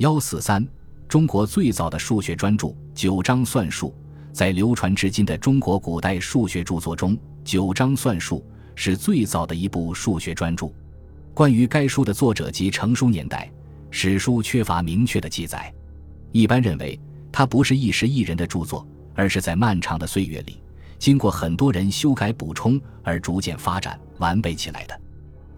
幺四三，中国最早的数学专著《九章算术》在流传至今的中国古代数学著作中，《九章算术》是最早的一部数学专著。关于该书的作者及成书年代，史书缺乏明确的记载。一般认为，它不是一时一人的著作，而是在漫长的岁月里，经过很多人修改补充而逐渐发展完备起来的。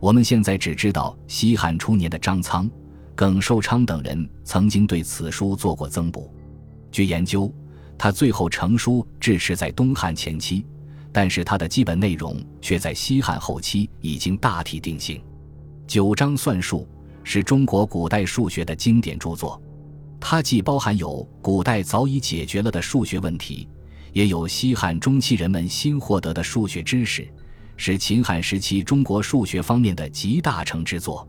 我们现在只知道西汉初年的张苍。耿寿昌等人曾经对此书做过增补。据研究，他最后成书至迟在东汉前期，但是他的基本内容却在西汉后期已经大体定型。《九章算术》是中国古代数学的经典著作，它既包含有古代早已解决了的数学问题，也有西汉中期人们新获得的数学知识，是秦汉时期中国数学方面的集大成之作。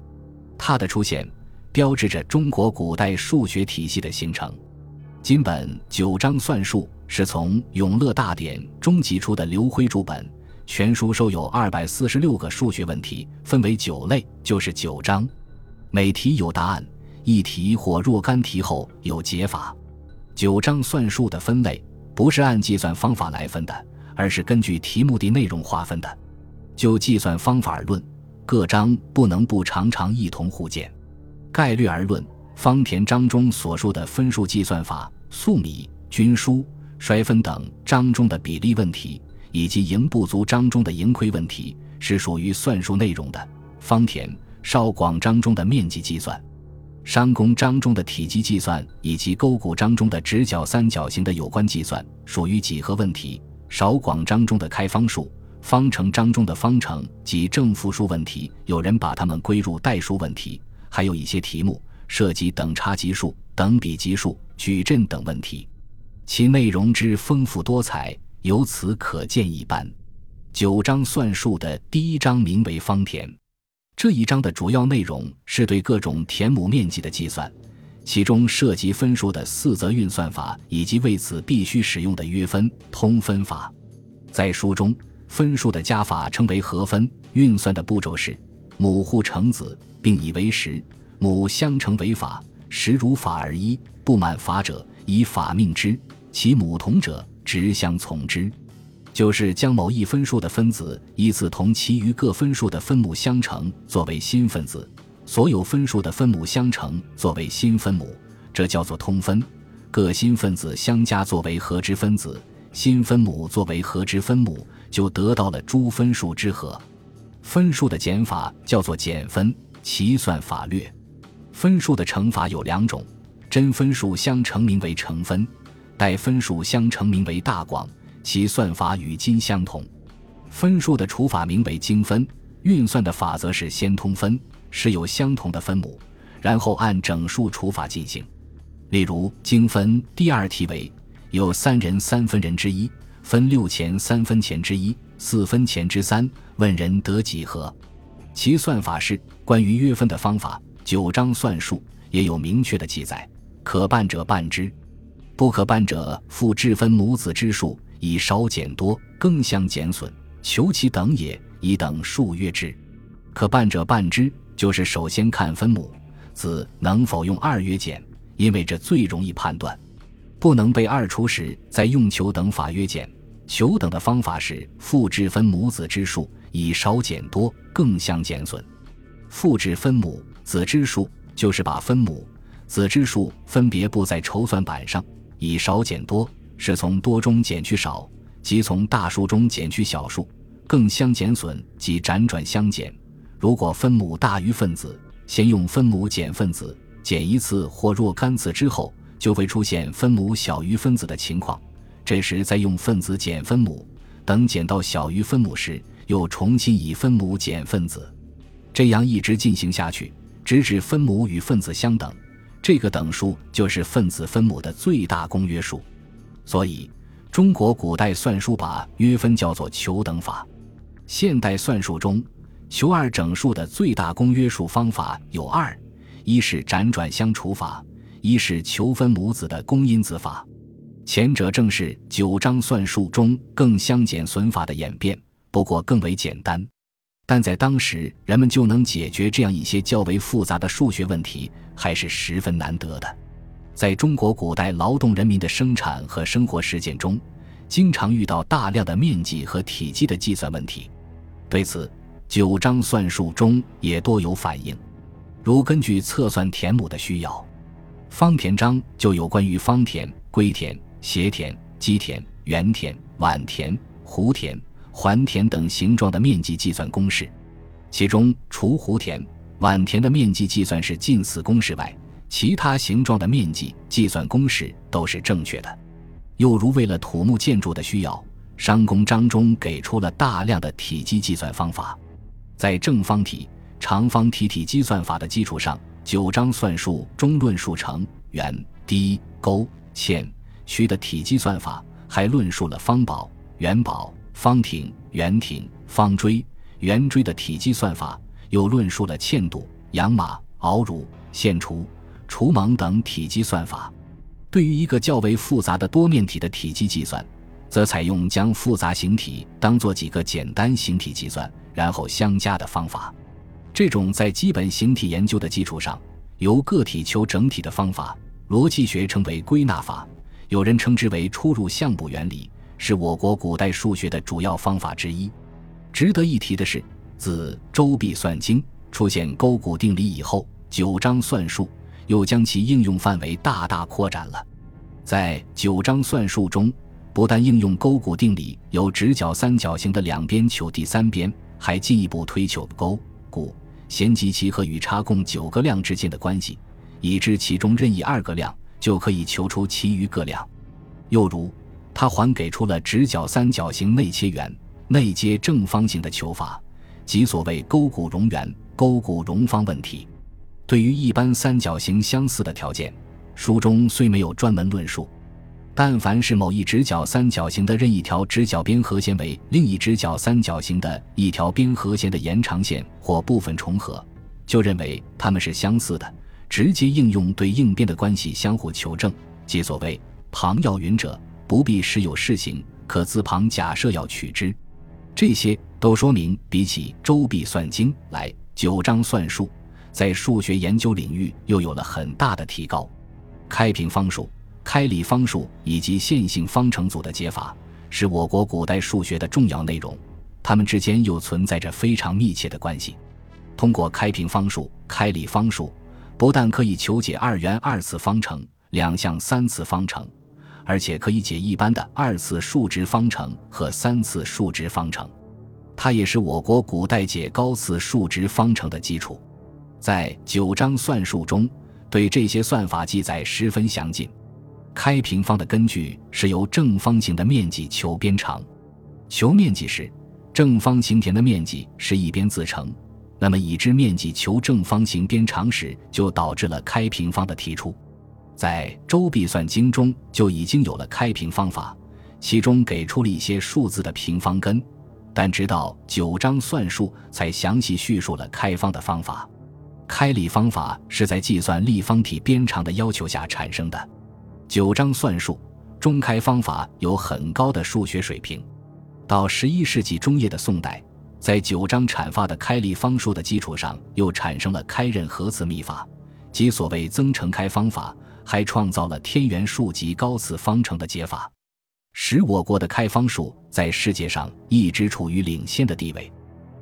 它的出现。标志着中国古代数学体系的形成。今本《九章算术》是从《永乐大典》中集出的刘辉注本，全书收有二百四十六个数学问题，分为九类，就是九章。每题有答案，一题或若干题后有解法。九章算术的分类不是按计算方法来分的，而是根据题目的内容划分的。就计算方法而论，各章不能不常常一同互鉴。概略而论，方田章中所述的分数计算法、粟米、均输、衰分等章中的比例问题，以及盈不足章中的盈亏问题，是属于算术内容的。方田、少广章中的面积计算、商工章中的体积计算，以及勾股章中的直角三角形的有关计算，属于几何问题。少广章中的开方数、方程章中的方程及正负数问题，有人把它们归入代数问题。还有一些题目涉及等差级数、等比级数、矩阵等问题，其内容之丰富多彩，由此可见一斑。九章算术的第一章名为方田，这一章的主要内容是对各种田亩面积的计算，其中涉及分数的四则运算法以及为此必须使用的约分、通分法。在书中，分数的加法称为和分，运算的步骤是。母互成子，并以为十，母相乘为法，实如法而一，不满法者，以法命之；其母同者，直相从之。就是将某一分数的分子依次同其余各分数的分母相乘，作为新分子；所有分数的分母相乘，作为新分母，这叫做通分。各新分子相加，作为和之分子；新分母作为和之分母，就得到了诸分数之和。分数的减法叫做减分，其算法略。分数的乘法有两种：真分数相乘名为乘分，带分数相乘名为大广，其算法与今相同。分数的除法名为精分，运算的法则是先通分，是有相同的分母，然后按整数除法进行。例如精分第二题为：有三人三分人之一分六钱三分钱之一。四分钱之三，问人得几何？其算法是关于约分的方法。九章算术也有明确的记载：可半者半之，不可半者复制分母子之数，以少减多，更相减损，求其等也，以等数约之。可半者半之，就是首先看分母子能否用二约减，因为这最容易判断。不能被二除时，再用求等法约减。求等的方法是复制分母子之数，以少减多，更相减损。复制分母子之数，就是把分母子之数分别布在筹算板上，以少减多，是从多中减去少，即从大数中减去小数，更相减损，即辗转相减。如果分母大于分子，先用分母减分子，减一次或若干次之后，就会出现分母小于分子的情况。这时再用分子减分母，等减到小于分母时，又重新以分母减分子，这样一直进行下去，直至分母与分子相等。这个等数就是分子分母的最大公约数。所以，中国古代算术把约分叫做求等法。现代算术中，求二整数的最大公约数方法有二：一是辗转相除法，一是求分母子的公因子法。前者正是九章算术中更相减损法的演变，不过更为简单。但在当时，人们就能解决这样一些较为复杂的数学问题，还是十分难得的。在中国古代劳动人民的生产和生活实践中，经常遇到大量的面积和体积的计算问题。对此，九章算术中也多有反映。如根据测算田亩的需要，方田章就有关于方田、归田、斜田、基田、圆田、碗田、弧田。环田等形状的面积计算公式，其中除弧田、碗田的面积计算是近似公式外，其他形状的面积计算公式都是正确的。又如为了土木建筑的需要，商公章中给出了大量的体积计算方法。在正方体、长方体体积算法的基础上，九章算术中论述成圆、低、勾、线、曲的体积算法，还论述了方宝、元宝。方亭、圆亭、方锥、圆锥的体积算法，又论述了嵌度、养马、熬乳、线除、除盲等体积算法。对于一个较为复杂的多面体的体积计算，则采用将复杂形体当做几个简单形体计算，然后相加的方法。这种在基本形体研究的基础上，由个体求整体的方法，逻辑学称为归纳法，有人称之为出入项目原理。是我国古代数学的主要方法之一。值得一提的是，自《周必算经》出现勾股定理以后，九章算术又将其应用范围大大扩展了。在九章算术中，不但应用勾股定理，由直角三角形的两边求第三边，还进一步推求勾、股、弦及其和与差共九个量之间的关系，已知其中任意二个量就可以求出其余各量。又如。他还给出了直角三角形内切圆、内接正方形的求法，即所谓勾股容圆、勾股容方问题。对于一般三角形相似的条件，书中虽没有专门论述，但凡是某一直角三角形的任一条直角边和弦为另一直角三角形的一条边和弦的延长线或部分重合，就认为它们是相似的，直接应用对应边的关系相互求证，即所谓旁要云者。不必时有事情，可自旁假设要取之。这些都说明，比起《周必算经》来，九章算术在数学研究领域又有了很大的提高。开平方数、开立方数以及线性方程组的解法，是我国古代数学的重要内容。它们之间又存在着非常密切的关系。通过开平方数、开立方数，不但可以求解二元二次方程、两项三次方程。而且可以解一般的二次数值方程和三次数值方程，它也是我国古代解高次数值方程的基础。在九章算术中，对这些算法记载十分详尽。开平方的根据是由正方形的面积求边长，求面积时，正方形田的面积是一边自成，那么已知面积求正方形边长时，就导致了开平方的提出。在《周必算经》中就已经有了开平方法，其中给出了一些数字的平方根，但直到九章算术才详细叙述了开方的方法。开立方法是在计算立方体边长的要求下产生的。九章算术中开方法有很高的数学水平。到十一世纪中叶的宋代，在九章阐发的开立方数的基础上，又产生了开任合次秘法，即所谓增程开方法。还创造了天元数级高次方程的解法，使我国的开方数在世界上一直处于领先的地位。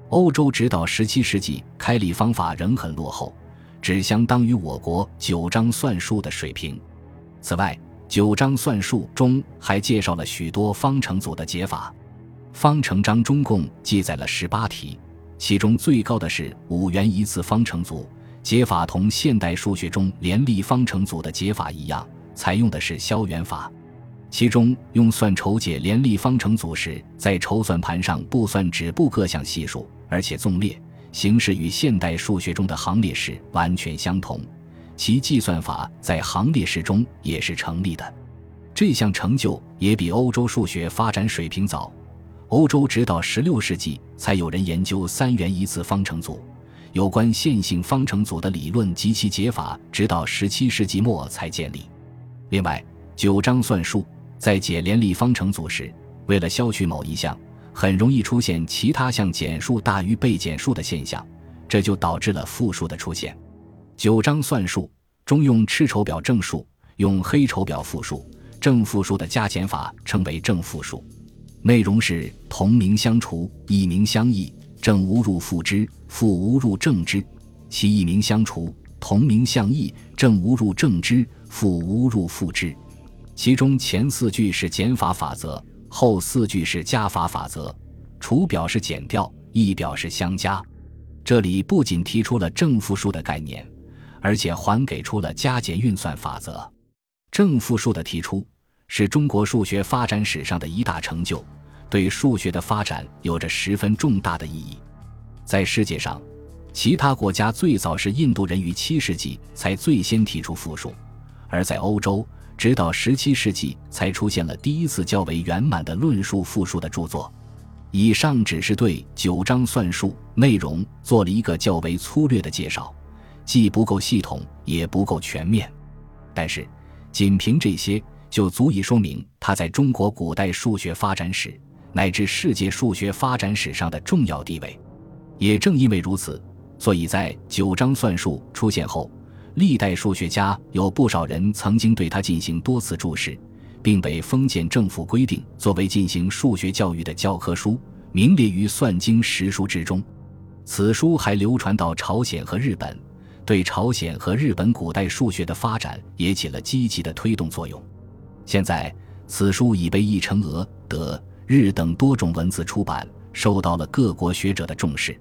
欧洲直到十七世纪开立方法仍很落后，只相当于我国九章算术的水平。此外，九章算术中还介绍了许多方程组的解法。方程章中共记载了十八题，其中最高的是五元一次方程组。解法同现代数学中联立方程组的解法一样，采用的是消元法。其中用算筹解联立方程组时，在筹算盘上不算止步各项系数，而且纵列，形式与现代数学中的行列式完全相同。其计算法在行列式中也是成立的。这项成就也比欧洲数学发展水平早。欧洲直到十六世纪才有人研究三元一次方程组。有关线性方程组的理论及其解法，直到十七世纪末才建立。另外，九章算术在解联立方程组时，为了消去某一项，很容易出现其他项减数大于被减数的现象，这就导致了负数的出现。九章算术中用赤筹表正数，用黑筹表负数。正负数的加减法称为正负数，内容是同名相除，异名相异，正无入负之，负无入正之。其异名相除，同名相异，正无入正之，负无入负之。其中前四句是减法法则，后四句是加法法则。除表示减掉，异表示相加。这里不仅提出了正负数的概念，而且还给出了加减运算法则。正负数的提出是中国数学发展史上的一大成就，对数学的发展有着十分重大的意义。在世界上，其他国家最早是印度人于七世纪才最先提出负数，而在欧洲，直到十七世纪才出现了第一次较为圆满的论述负数的著作。以上只是对九章算术内容做了一个较为粗略的介绍，既不够系统，也不够全面，但是。仅凭这些，就足以说明他在中国古代数学发展史乃至世界数学发展史上的重要地位。也正因为如此，所以在九章算术出现后，历代数学家有不少人曾经对他进行多次注释，并被封建政府规定作为进行数学教育的教科书，名列于《算经十书》之中。此书还流传到朝鲜和日本。对朝鲜和日本古代数学的发展也起了积极的推动作用。现在，此书已被译成俄、德、日等多种文字出版，受到了各国学者的重视。